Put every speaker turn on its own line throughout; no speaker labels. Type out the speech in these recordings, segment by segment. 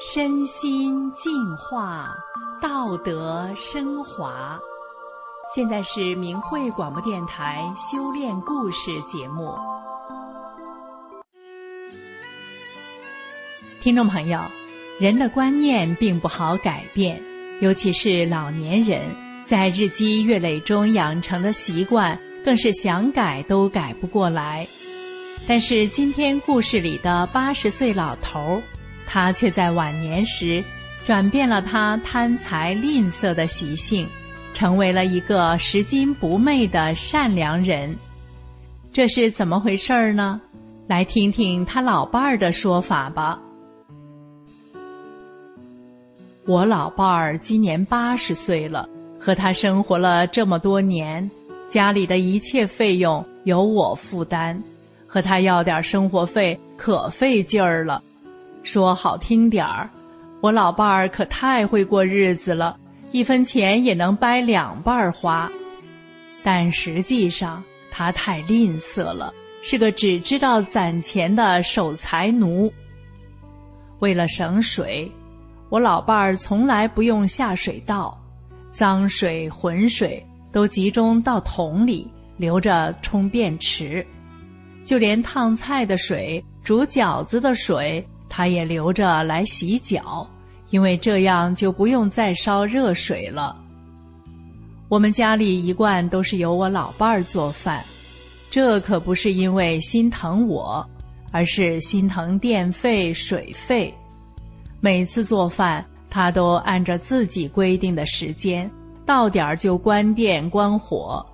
身心净化，道德升华。现在是明慧广播电台修炼故事节目。听众朋友，人的观念并不好改变，尤其是老年人，在日积月累中养成的习惯，更是想改都改不过来。但是今天故事里的八十岁老头儿。他却在晚年时转变了他贪财吝啬的习性，成为了一个拾金不昧的善良人。这是怎么回事儿呢？来听听他老伴儿的说法吧。我老伴儿今年八十岁了，和他生活了这么多年，家里的一切费用由我负担，和他要点生活费可费劲儿了。说好听点儿，我老伴儿可太会过日子了，一分钱也能掰两半花。但实际上他太吝啬了，是个只知道攒钱的守财奴。为了省水，我老伴儿从来不用下水道，脏水浑水都集中到桶里，留着冲便池。就连烫菜的水、煮饺子的水。他也留着来洗脚，因为这样就不用再烧热水了。我们家里一贯都是由我老伴儿做饭，这可不是因为心疼我，而是心疼电费、水费。每次做饭，他都按照自己规定的时间，到点儿就关电关火，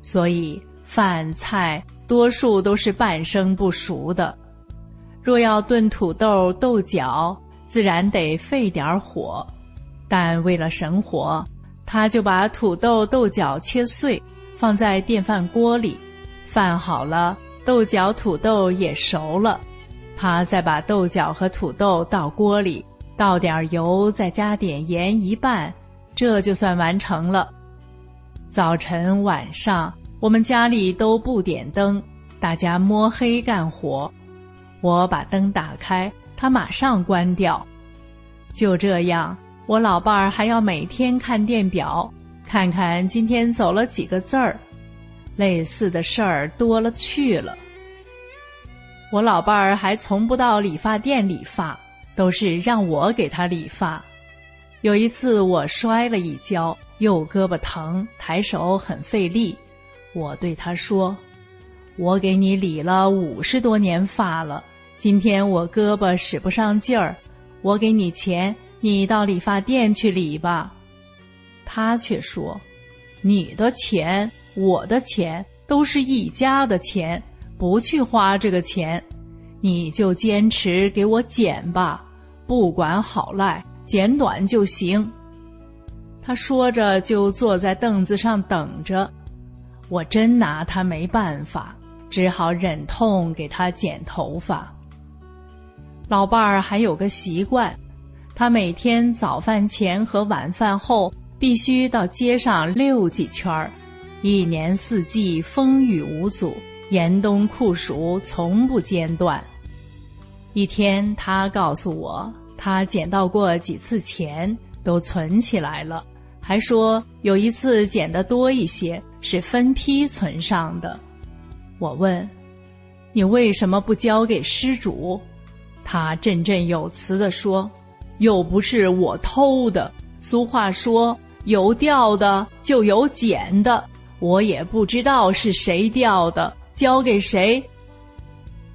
所以饭菜多数都是半生不熟的。若要炖土豆、豆角，自然得费点火，但为了省火，他就把土豆、豆角切碎，放在电饭锅里，饭好了，豆角、土豆也熟了，他再把豆角和土豆倒锅里，倒点油，再加点盐一拌，这就算完成了。早晨、晚上，我们家里都不点灯，大家摸黑干活。我把灯打开，他马上关掉。就这样，我老伴儿还要每天看电表，看看今天走了几个字儿。类似的事儿多了去了。我老伴儿还从不到理发店理发，都是让我给他理发。有一次我摔了一跤，右胳膊疼，抬手很费力。我对他说：“我给你理了五十多年发了。”今天我胳膊使不上劲儿，我给你钱，你到理发店去理吧。他却说：“你的钱，我的钱，都是一家的钱，不去花这个钱，你就坚持给我剪吧，不管好赖，剪短就行。”他说着就坐在凳子上等着，我真拿他没办法，只好忍痛给他剪头发。老伴儿还有个习惯，他每天早饭前和晚饭后必须到街上溜几圈儿，一年四季风雨无阻，严冬酷暑从不间断。一天，他告诉我，他捡到过几次钱，都存起来了，还说有一次捡的多一些，是分批存上的。我问：“你为什么不交给失主？”他振振有词地说：“又不是我偷的。俗话说，有掉的就有捡的，我也不知道是谁掉的，交给谁。”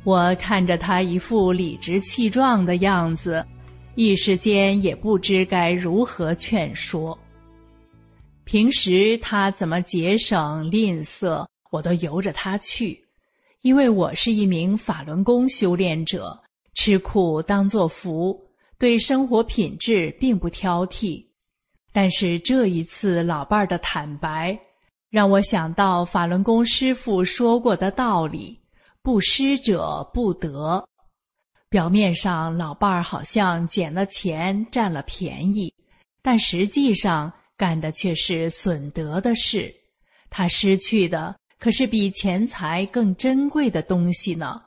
我看着他一副理直气壮的样子，一时间也不知该如何劝说。平时他怎么节省吝啬，我都由着他去，因为我是一名法轮功修炼者。吃苦当作福，对生活品质并不挑剔。但是这一次老伴儿的坦白，让我想到法轮功师傅说过的道理：不施者不得。表面上老伴儿好像捡了钱占了便宜，但实际上干的却是损德的事。他失去的可是比钱财更珍贵的东西呢。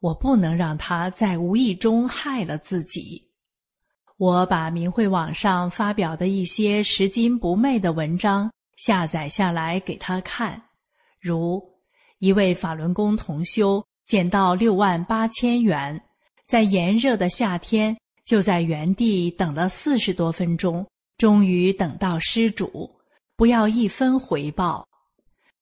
我不能让他在无意中害了自己。我把明慧网上发表的一些拾金不昧的文章下载下来给他看，如一位法轮功同修捡到六万八千元，在炎热的夏天就在原地等了四十多分钟，终于等到施主，不要一分回报。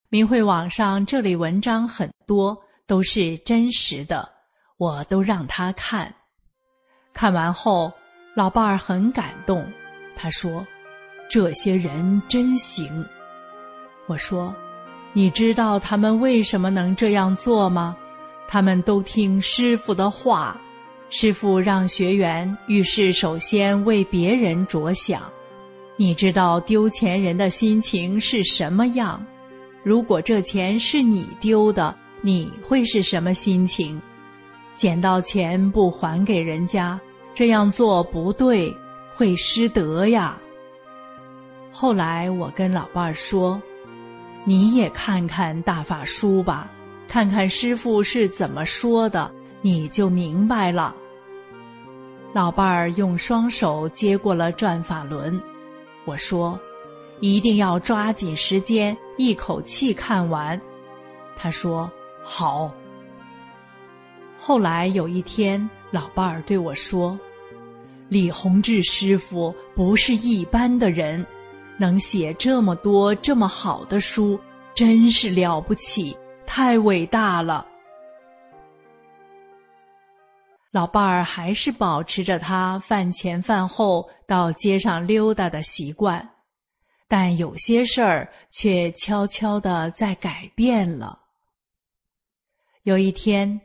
明慧网上这类文章很多，都是真实的，我都让他看。看完后。老伴儿很感动，他说：“这些人真行。”我说：“你知道他们为什么能这样做吗？他们都听师傅的话，师傅让学员遇事首先为别人着想。你知道丢钱人的心情是什么样？如果这钱是你丢的，你会是什么心情？捡到钱不还给人家？”这样做不对，会失德呀。后来我跟老伴儿说：“你也看看大法书吧，看看师傅是怎么说的，你就明白了。”老伴儿用双手接过了转法轮，我说：“一定要抓紧时间，一口气看完。”他说：“好。”后来有一天，老伴儿对我说。李洪志师傅不是一般的人，能写这么多这么好的书，真是了不起，太伟大了。老伴儿还是保持着他饭前饭后到街上溜达的习惯，但有些事儿却悄悄的在改变了。有一天，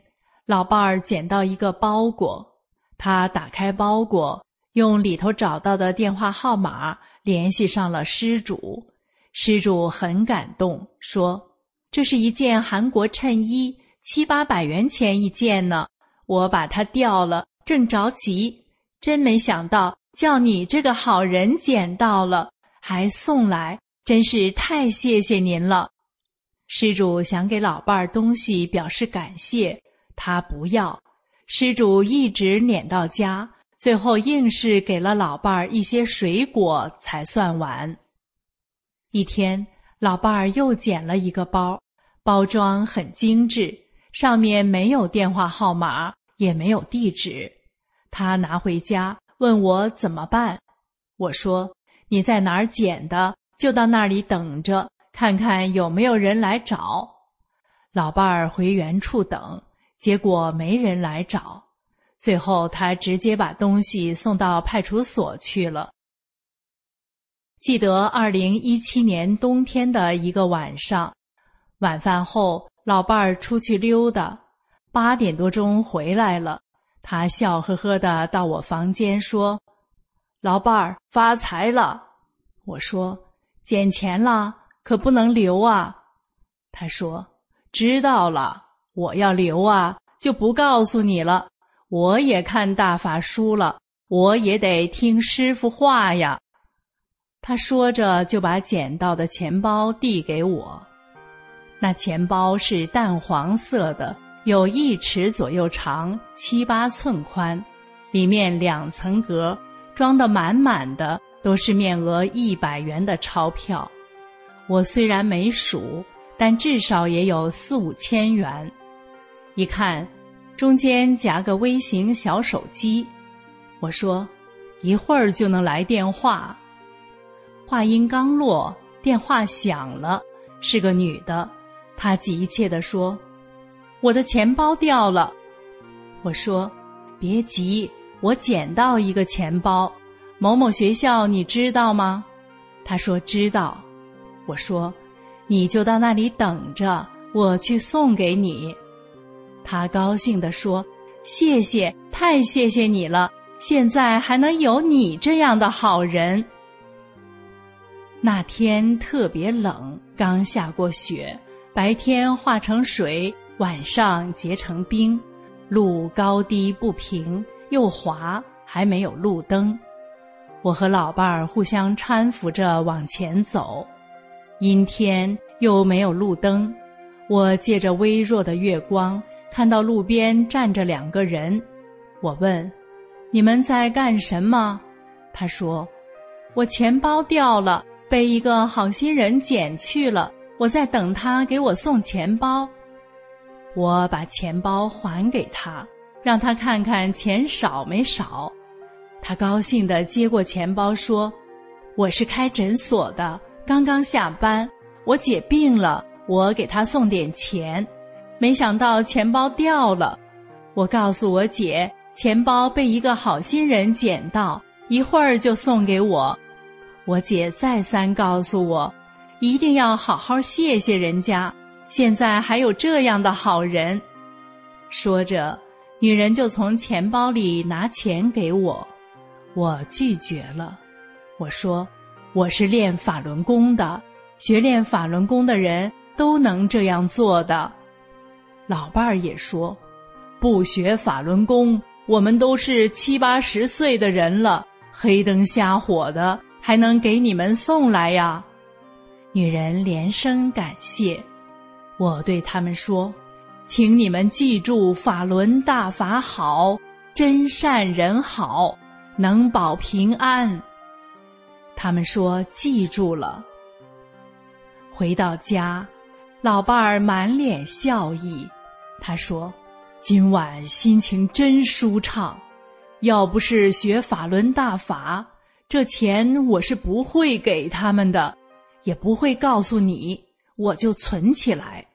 老伴儿捡到一个包裹。他打开包裹，用里头找到的电话号码联系上了失主。失主很感动，说：“这是一件韩国衬衣，七八百元钱一件呢。我把它掉了，正着急，真没想到叫你这个好人捡到了，还送来，真是太谢谢您了。”施主想给老伴儿东西表示感谢，他不要。施主一直撵到家，最后硬是给了老伴儿一些水果才算完。一天，老伴儿又捡了一个包，包装很精致，上面没有电话号码，也没有地址。他拿回家问我怎么办，我说：“你在哪儿捡的？就到那里等着，看看有没有人来找。”老伴儿回原处等。结果没人来找，最后他直接把东西送到派出所去了。记得二零一七年冬天的一个晚上，晚饭后，老伴儿出去溜达，八点多钟回来了。他笑呵呵的到我房间说：“老伴儿发财了。”我说：“捡钱了，可不能留啊。”他说：“知道了。”我要留啊，就不告诉你了。我也看大法书了，我也得听师傅话呀。他说着，就把捡到的钱包递给我。那钱包是淡黄色的，有一尺左右长，七八寸宽，里面两层格，装得满满的，都是面额一百元的钞票。我虽然没数，但至少也有四五千元。一看，中间夹个微型小手机，我说：“一会儿就能来电话。”话音刚落，电话响了，是个女的，她急切地说：“我的钱包掉了。”我说：“别急，我捡到一个钱包，某某学校你知道吗？”他说：“知道。”我说：“你就到那里等着，我去送给你。”他高兴地说：“谢谢，太谢谢你了！现在还能有你这样的好人。”那天特别冷，刚下过雪，白天化成水，晚上结成冰，路高低不平，又滑，还没有路灯。我和老伴儿互相搀扶着往前走，阴天又没有路灯，我借着微弱的月光。看到路边站着两个人，我问：“你们在干什么？”他说：“我钱包掉了，被一个好心人捡去了，我在等他给我送钱包。”我把钱包还给他，让他看看钱少没少。他高兴地接过钱包，说：“我是开诊所的，刚刚下班，我姐病了，我给她送点钱。”没想到钱包掉了，我告诉我姐，钱包被一个好心人捡到，一会儿就送给我。我姐再三告诉我，一定要好好谢谢人家，现在还有这样的好人。说着，女人就从钱包里拿钱给我，我拒绝了。我说，我是练法轮功的，学练法轮功的人都能这样做的。老伴儿也说：“不学法轮功，我们都是七八十岁的人了，黑灯瞎火的，还能给你们送来呀？”女人连声感谢。我对他们说：“请你们记住，法轮大法好，真善人好，能保平安。”他们说：“记住了。”回到家。老伴儿满脸笑意，他说：“今晚心情真舒畅，要不是学法轮大法，这钱我是不会给他们的，也不会告诉你，我就存起来。”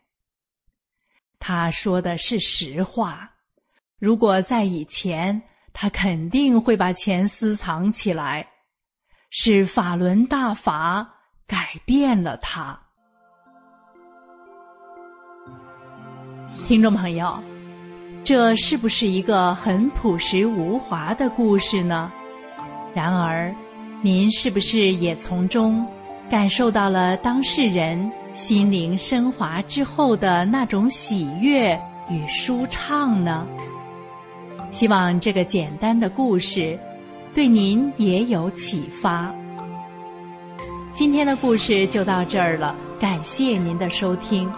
他说的是实话，如果在以前，他肯定会把钱私藏起来，是法轮大法改变了他。听众朋友，这是不是一个很朴实无华的故事呢？然而，您是不是也从中感受到了当事人心灵升华之后的那种喜悦与舒畅呢？希望这个简单的故事对您也有启发。今天的故事就到这儿了，感谢您的收听。